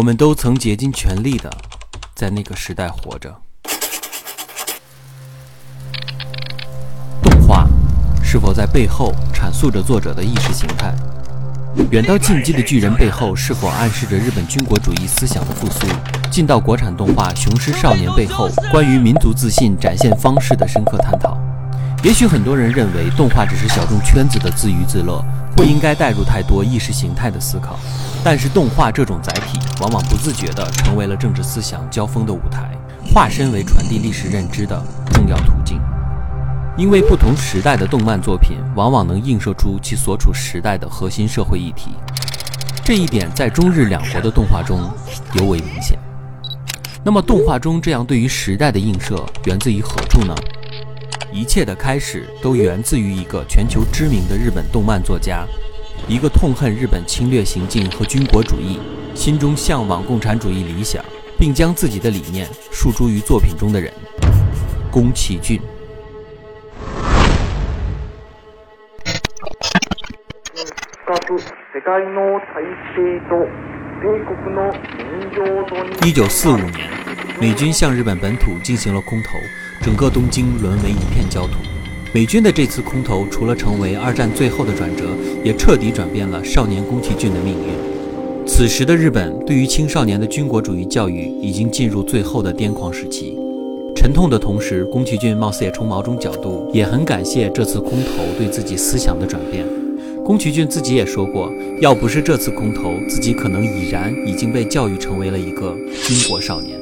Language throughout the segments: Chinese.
我们都曾竭尽全力的在那个时代活着。动画是否在背后阐述着作者的意识形态？远到进击的巨人背后是否暗示着日本军国主义思想的复苏？近到国产动画《雄狮少年》背后关于民族自信展现方式的深刻探讨？也许很多人认为动画只是小众圈子的自娱自乐，不应该带入太多意识形态的思考。但是动画这种载体，往往不自觉地成为了政治思想交锋的舞台，化身为传递历史认知的重要途径。因为不同时代的动漫作品，往往能映射出其所处时代的核心社会议题，这一点在中日两国的动画中尤为明显。那么，动画中这样对于时代的映射，源自于何处呢？一切的开始都源自于一个全球知名的日本动漫作家。一个痛恨日本侵略行径和军国主义，心中向往共产主义理想，并将自己的理念诉诸于作品中的人——宫崎骏。一九四五年，美军向日本本土进行了空投，整个东京沦为一片焦土。美军的这次空投，除了成为二战最后的转折，也彻底转变了少年宫崎骏的命运。此时的日本，对于青少年的军国主义教育已经进入最后的癫狂时期。沉痛的同时，宫崎骏貌似也从某种角度也很感谢这次空投对自己思想的转变。宫崎骏自己也说过，要不是这次空投，自己可能已然已经被教育成为了一个军国少年。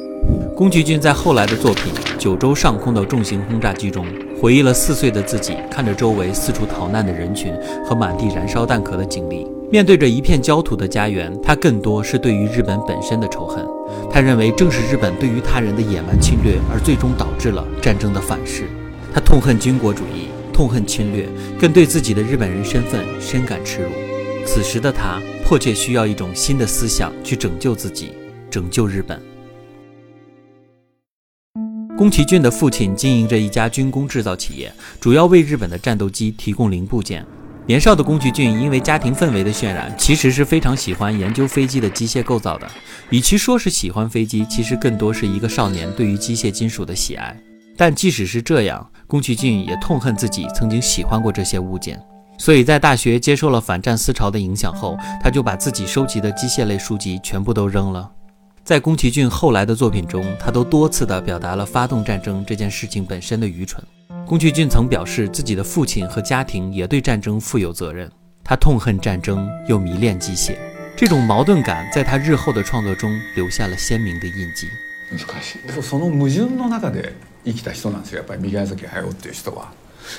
宫崎骏在后来的作品《九州上空的重型轰炸机》中。回忆了四岁的自己看着周围四处逃难的人群和满地燃烧弹壳的经历，面对着一片焦土的家园，他更多是对于日本本身的仇恨。他认为正是日本对于他人的野蛮侵略，而最终导致了战争的反噬。他痛恨军国主义，痛恨侵略，更对自己的日本人身份深感耻辱。此时的他迫切需要一种新的思想去拯救自己，拯救日本。宫崎骏的父亲经营着一家军工制造企业，主要为日本的战斗机提供零部件。年少的宫崎骏因为家庭氛围的渲染，其实是非常喜欢研究飞机的机械构造的。与其说是喜欢飞机，其实更多是一个少年对于机械金属的喜爱。但即使是这样，宫崎骏也痛恨自己曾经喜欢过这些物件。所以在大学接受了反战思潮的影响后，他就把自己收集的机械类书籍全部都扔了。在宫崎骏后来的作品中，他都多次地表达了发动战争这件事情本身的愚蠢。宫崎骏曾表示，自己的父亲和家庭也对战争负有责任。他痛恨战争，又迷恋机械，这种矛盾感在他日后的创作中留下了鲜明的印记。難しい。その矛盾の中で生きた人なんですよ。やっぱり宮崎駿っていう人は。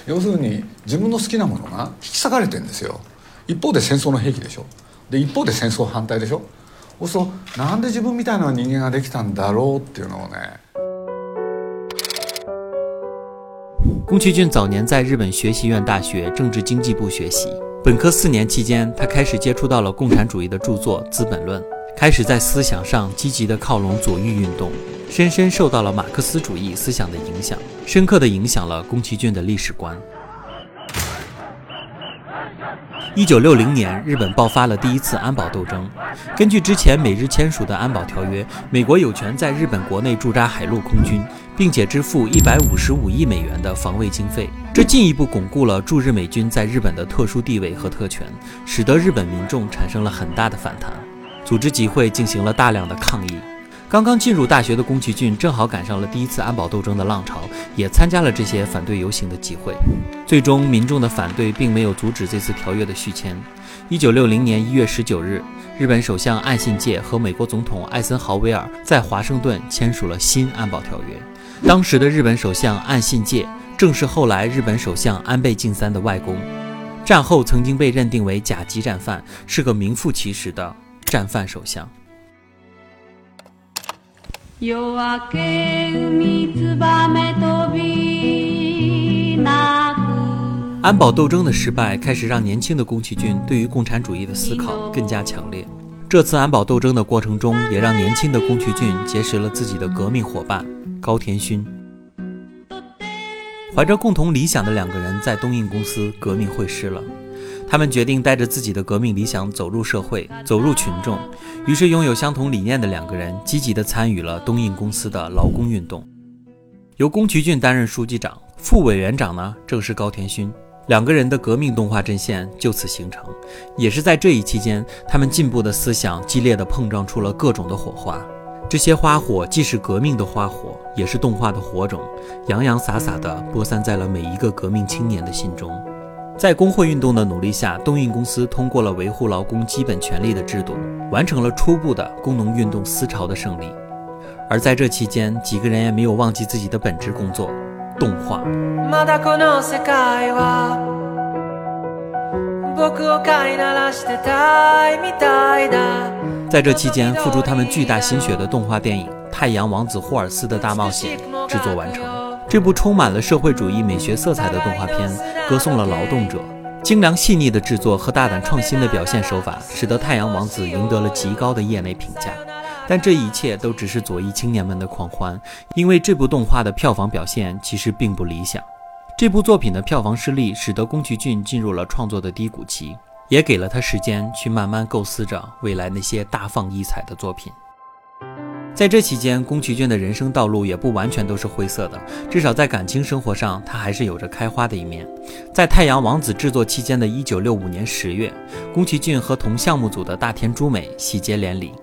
要するに自分の好きなものが引き裂かれてるんですよ。一方で戦争の兵器でしょ。で一方で戦争反対でしょ。 我说，なんで自分みたいな人間ができたんだろうっていうのをね。宫崎骏早年在日本学习院大学政治经济部学习，本科四年期间，他开始接触到了共产主义的著作《资本论》，开始在思想上积极的靠拢左翼运动，深深受到了马克思主义思想的影响，深刻的影响了宫崎骏的历史观。 一九六零年，日本爆发了第一次安保斗争。根据之前美日签署的安保条约，美国有权在日本国内驻扎海陆空军，并且支付一百五十五亿美元的防卫经费。这进一步巩固了驻日美军在日本的特殊地位和特权，使得日本民众产生了很大的反弹，组织集会进行了大量的抗议。刚刚进入大学的宫崎骏正好赶上了第一次安保斗争的浪潮，也参加了这些反对游行的集会。最终，民众的反对并没有阻止这次条约的续签。一九六零年一月十九日，日本首相岸信介和美国总统艾森豪威尔在华盛顿签署了新安保条约。当时的日本首相岸信介正是后来日本首相安倍晋三的外公，战后曾经被认定为甲级战犯，是个名副其实的战犯首相。安保斗争的失败，开始让年轻的宫崎骏对于共产主义的思考更加强烈。这次安保斗争的过程中，也让年轻的宫崎骏结识了自己的革命伙伴高田勋。怀着共同理想的两个人在东映公司革命会师了。他们决定带着自己的革命理想走入社会，走入群众。于是，拥有相同理念的两个人积极地参与了东映公司的劳工运动。由宫崎骏担任书记长，副委员长呢正是高田勋。两个人的革命动画阵线就此形成。也是在这一期间，他们进步的思想激烈地碰撞出了各种的火花。这些花火既是革命的花火，也是动画的火种，洋洋洒洒地播散在了每一个革命青年的心中。在工会运动的努力下，东运公司通过了维护劳工基本权利的制度，完成了初步的工农运动思潮的胜利。而在这期间，几个人也没有忘记自己的本职工作——动画。在这期间，付出他们巨大心血的动画电影《太阳王子霍尔斯的大冒险》制作完成。这部充满了社会主义美学色彩的动画片，歌颂了劳动者。精良细腻的制作和大胆创新的表现手法，使得《太阳王子》赢得了极高的业内评价。但这一切都只是左翼青年们的狂欢，因为这部动画的票房表现其实并不理想。这部作品的票房失利，使得宫崎骏进入了创作的低谷期，也给了他时间去慢慢构思着未来那些大放异彩的作品。在这期间，宫崎骏的人生道路也不完全都是灰色的，至少在感情生活上，他还是有着开花的一面。在《太阳王子》制作期间的一九六五年十月，宫崎骏和同项目组的大田朱美喜结连理。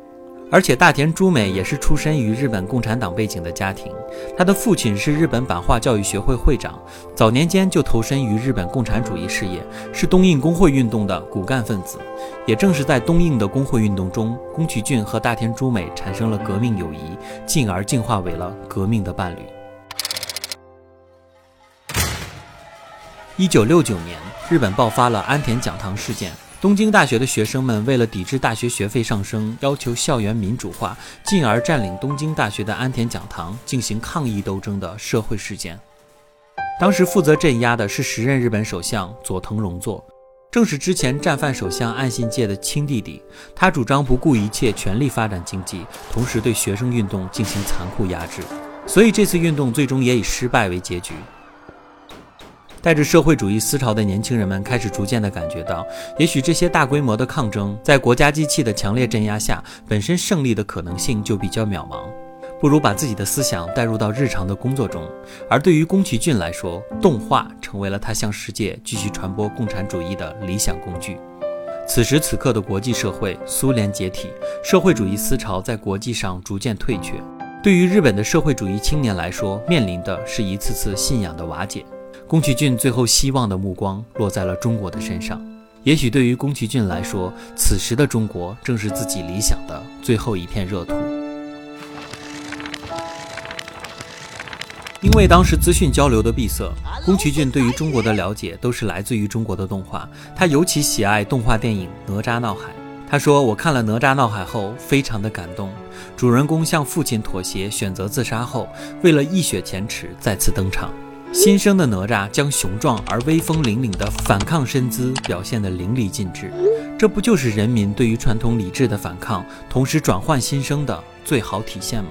而且大田朱美也是出身于日本共产党背景的家庭，他的父亲是日本版画教育学会会长，早年间就投身于日本共产主义事业，是东印工会运动的骨干分子。也正是在东印的工会运动中，宫崎骏和大田朱美产生了革命友谊，进而进化为了革命的伴侣。一九六九年，日本爆发了安田讲堂事件。东京大学的学生们为了抵制大学学费上升，要求校园民主化，进而占领东京大学的安田讲堂进行抗议斗争的社会事件。当时负责镇压的是时任日本首相佐藤荣作，正是之前战犯首相岸信介的亲弟弟。他主张不顾一切，全力发展经济，同时对学生运动进行残酷压制。所以这次运动最终也以失败为结局。带着社会主义思潮的年轻人们开始逐渐地感觉到，也许这些大规模的抗争，在国家机器的强烈镇压下，本身胜利的可能性就比较渺茫，不如把自己的思想带入到日常的工作中。而对于宫崎骏来说，动画成为了他向世界继续传播共产主义的理想工具。此时此刻的国际社会，苏联解体，社会主义思潮在国际上逐渐退却，对于日本的社会主义青年来说，面临的是一次次信仰的瓦解。宫崎骏最后希望的目光落在了中国的身上，也许对于宫崎骏来说，此时的中国正是自己理想的最后一片热土。因为当时资讯交流的闭塞，宫崎骏对于中国的了解都是来自于中国的动画。他尤其喜爱动画电影《哪吒闹海》。他说：“我看了《哪吒闹海》后，非常的感动。主人公向父亲妥协，选择自杀后，为了一雪前耻，再次登场。”新生的哪吒将雄壮而威风凛凛的反抗身姿表现得淋漓尽致，这不就是人民对于传统理智的反抗，同时转换新生的最好体现吗？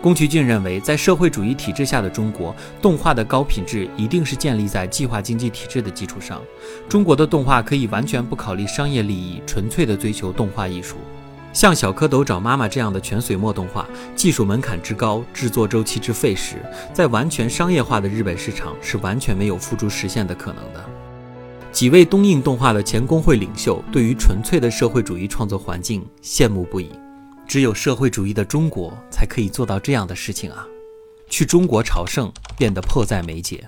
宫崎骏认为，在社会主义体制下的中国，动画的高品质一定是建立在计划经济体制的基础上。中国的动画可以完全不考虑商业利益，纯粹的追求动画艺术。像小蝌蚪找妈妈这样的全水墨动画，技术门槛之高，制作周期之费时，在完全商业化的日本市场是完全没有付诸实现的可能的。几位东映动画的前工会领袖对于纯粹的社会主义创作环境羡慕不已，只有社会主义的中国才可以做到这样的事情啊！去中国朝圣变得迫在眉睫。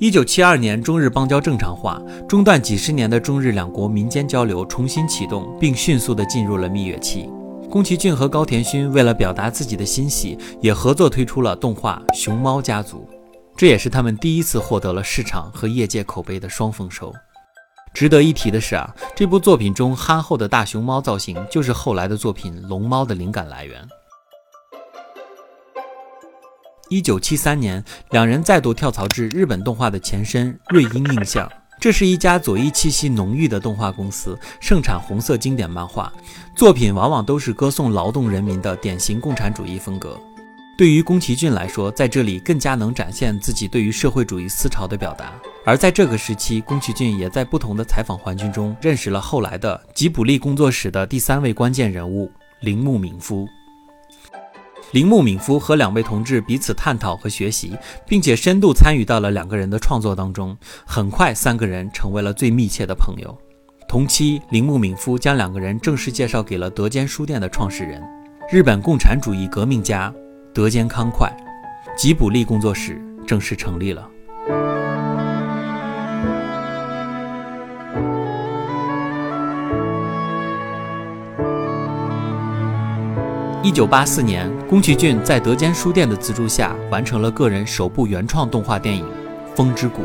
一九七二年，中日邦交正常化，中断几十年的中日两国民间交流重新启动，并迅速地进入了蜜月期。宫崎骏和高田勋为了表达自己的欣喜，也合作推出了动画《熊猫家族》，这也是他们第一次获得了市场和业界口碑的双丰收。值得一提的是啊，这部作品中憨厚的大熊猫造型，就是后来的作品《龙猫》的灵感来源。一九七三年，两人再度跳槽至日本动画的前身瑞音印象。这是一家左翼气息浓郁的动画公司，盛产红色经典漫画，作品往往都是歌颂劳动人民的典型共产主义风格。对于宫崎骏来说，在这里更加能展现自己对于社会主义思潮的表达。而在这个时期，宫崎骏也在不同的采访环境中认识了后来的吉卜力工作室的第三位关键人物铃木敏夫。铃木敏夫和两位同志彼此探讨和学习，并且深度参与到了两个人的创作当中。很快，三个人成为了最密切的朋友。同期，铃木敏夫将两个人正式介绍给了德间书店的创始人，日本共产主义革命家。德间康快，吉卜力工作室正式成立了。一九八四年，宫崎骏在德间书店的资助下，完成了个人首部原创动画电影《风之谷》。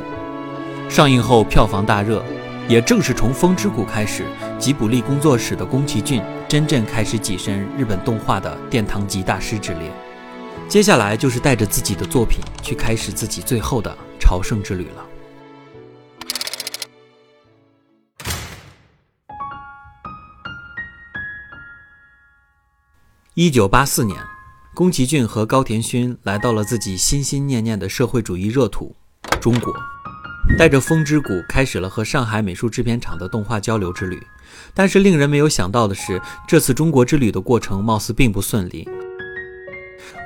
上映后票房大热，也正是从《风之谷》开始，吉卜力工作室的宫崎骏真正开始跻身日本动画的殿堂级大师之列。接下来就是带着自己的作品去开始自己最后的朝圣之旅了。一九八四年，宫崎骏和高田勋来到了自己心心念念的社会主义热土——中国，带着《风之谷》开始了和上海美术制片厂的动画交流之旅。但是令人没有想到的是，这次中国之旅的过程貌似并不顺利。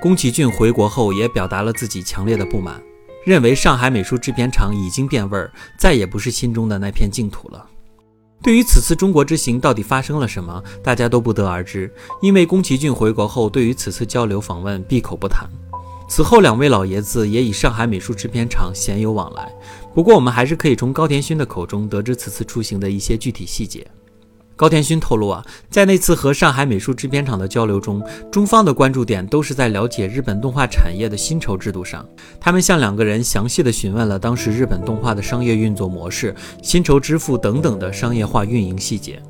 宫崎骏回国后也表达了自己强烈的不满，认为上海美术制片厂已经变味儿，再也不是心中的那片净土了。对于此次中国之行到底发生了什么，大家都不得而知，因为宫崎骏回国后对于此次交流访问闭口不谈。此后，两位老爷子也以上海美术制片厂鲜有往来。不过，我们还是可以从高田勋的口中得知此次出行的一些具体细节。高田勋透露啊，在那次和上海美术制片厂的交流中，中方的关注点都是在了解日本动画产业的薪酬制度上。他们向两个人详细的询问了当时日本动画的商业运作模式、薪酬支付等等的商业化运营细节。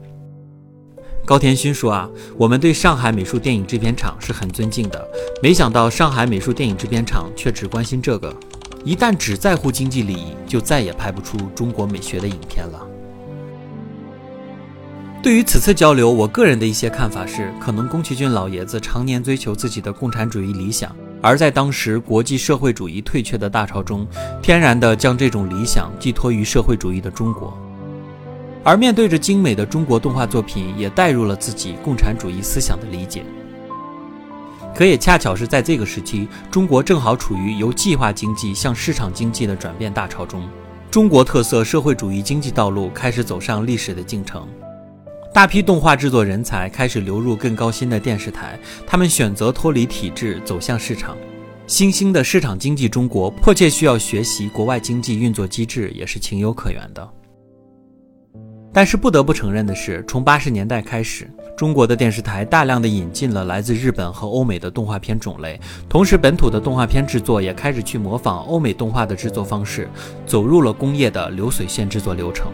高田勋说啊，我们对上海美术电影制片厂是很尊敬的，没想到上海美术电影制片厂却只关心这个，一旦只在乎经济利益，就再也拍不出中国美学的影片了。对于此次交流，我个人的一些看法是，可能宫崎骏老爷子常年追求自己的共产主义理想，而在当时国际社会主义退却的大潮中，天然的将这种理想寄托于社会主义的中国，而面对着精美的中国动画作品，也带入了自己共产主义思想的理解。可也恰巧是在这个时期，中国正好处于由计划经济向市场经济的转变大潮中，中国特色社会主义经济道路开始走上历史的进程。大批动画制作人才开始流入更高薪的电视台，他们选择脱离体制，走向市场。新兴的市场经济中国迫切需要学习国外经济运作机制，也是情有可原的。但是不得不承认的是，从八十年代开始，中国的电视台大量的引进了来自日本和欧美的动画片种类，同时本土的动画片制作也开始去模仿欧美动画的制作方式，走入了工业的流水线制作流程。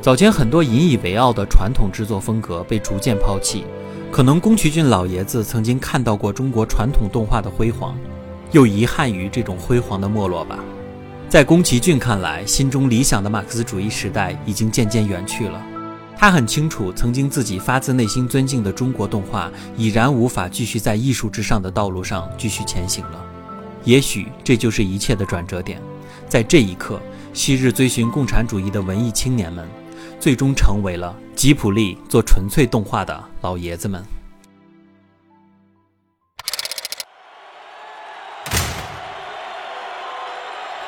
早前很多引以为傲的传统制作风格被逐渐抛弃，可能宫崎骏老爷子曾经看到过中国传统动画的辉煌，又遗憾于这种辉煌的没落吧。在宫崎骏看来，心中理想的马克思主义时代已经渐渐远去了。他很清楚，曾经自己发自内心尊敬的中国动画已然无法继续在艺术之上的道路上继续前行了。也许这就是一切的转折点，在这一刻。昔日追寻共产主义的文艺青年们，最终成为了吉普力做纯粹动画的老爷子们。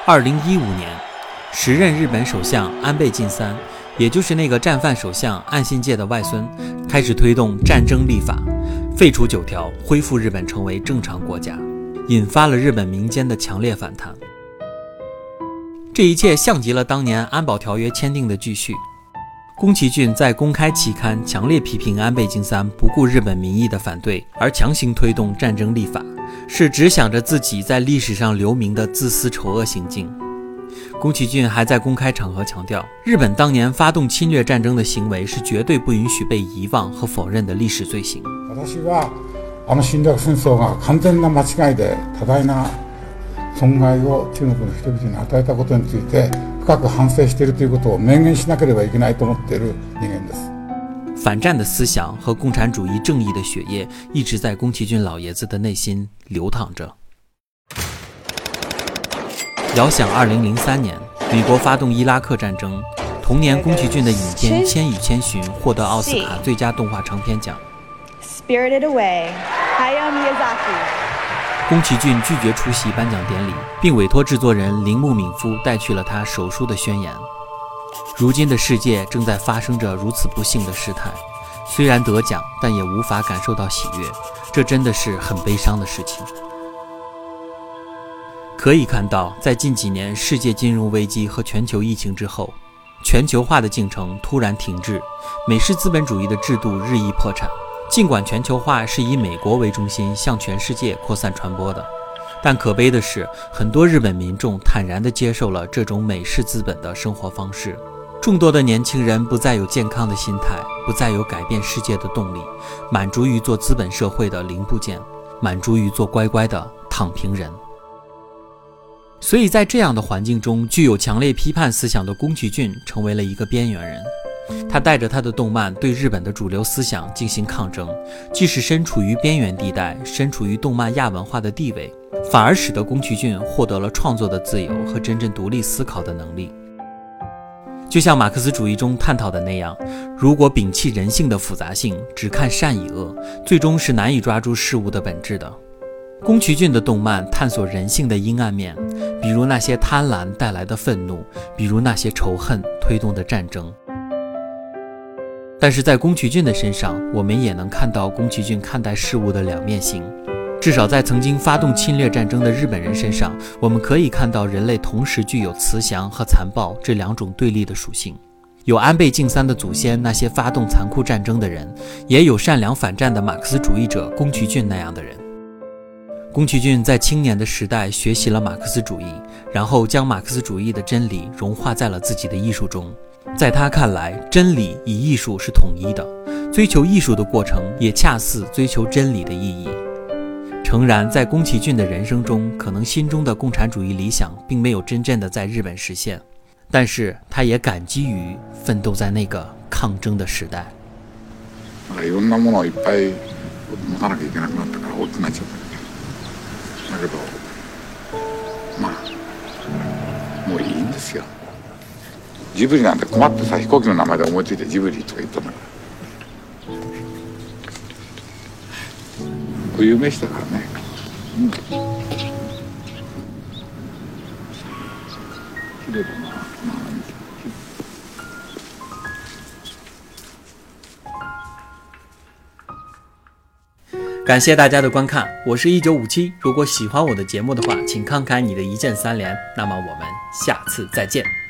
二零一五年，时任日本首相安倍晋三，也就是那个战犯首相岸信介的外孙，开始推动战争立法，废除九条，恢复日本成为正常国家，引发了日本民间的强烈反弹。这一切像极了当年安保条约签订的继续。宫崎骏在公开期刊强烈批评安倍晋三不顾日本民意的反对，而强行推动战争立法，是只想着自己在历史上留名的自私丑恶行径。宫崎骏还在公开场合强调，日本当年发动侵略战争的行为是绝对不允许被遗忘和否认的历史罪行。あの侵略戦争が完全な間違いで多大な 損害を中国の人々に与えたことについて深く反省しているということを明言しなければいけないと思っている人間です。反战的思想和共产主义正义的血液一直在宫崎骏老爷子的内心流淌着。 遥想2003年，美国发动伊拉克战争，同年宫崎骏的影片《千与千寻》获得奥斯卡最佳动画长片奖。Spirited Away, Hayao Miyazaki。 宫崎骏拒绝出席颁奖典礼，并委托制作人铃木敏夫带去了他手书的宣言。如今的世界正在发生着如此不幸的事态，虽然得奖，但也无法感受到喜悦，这真的是很悲伤的事情。可以看到，在近几年世界金融危机和全球疫情之后，全球化的进程突然停滞，美式资本主义的制度日益破产。尽管全球化是以美国为中心向全世界扩散传播的，但可悲的是，很多日本民众坦然地接受了这种美式资本的生活方式。众多的年轻人不再有健康的心态，不再有改变世界的动力，满足于做资本社会的零部件，满足于做乖乖的躺平人。所以在这样的环境中，具有强烈批判思想的宫崎骏成为了一个边缘人。他带着他的动漫对日本的主流思想进行抗争，即使身处于边缘地带，身处于动漫亚文化的地位，反而使得宫崎骏获得了创作的自由和真正独立思考的能力。就像马克思主义中探讨的那样，如果摒弃人性的复杂性，只看善与恶，最终是难以抓住事物的本质的。宫崎骏的动漫探索人性的阴暗面，比如那些贪婪带来的愤怒，比如那些仇恨推动的战争。但是在宫崎骏的身上，我们也能看到宫崎骏看待事物的两面性。至少在曾经发动侵略战争的日本人身上，我们可以看到人类同时具有慈祥和残暴这两种对立的属性。有安倍晋三的祖先那些发动残酷战争的人，也有善良反战的马克思主义者宫崎骏那样的人。宫崎骏在青年的时代学习了马克思主义，然后将马克思主义的真理融化在了自己的艺术中。在他看来，真理与艺术是统一的，追求艺术的过程也恰似追求真理的意义。诚然，在宫崎骏的人生中，可能心中的共产主义理想并没有真正的在日本实现，但是他也感激于奋斗在那个抗争的时代。いろんなものをいっぱい持たなきゃいけなくなったから大きくなっちゃっただけどまあもういいんですよ。 ジブリなんて困ってさ飛行機の名前で思いついてジブリとか言ったんだから有名したからね、うん、綺麗だな感谢大家的观看，我是一九五七。如果喜欢我的节目的话，请看看你的一键三连。那么我们下次再见。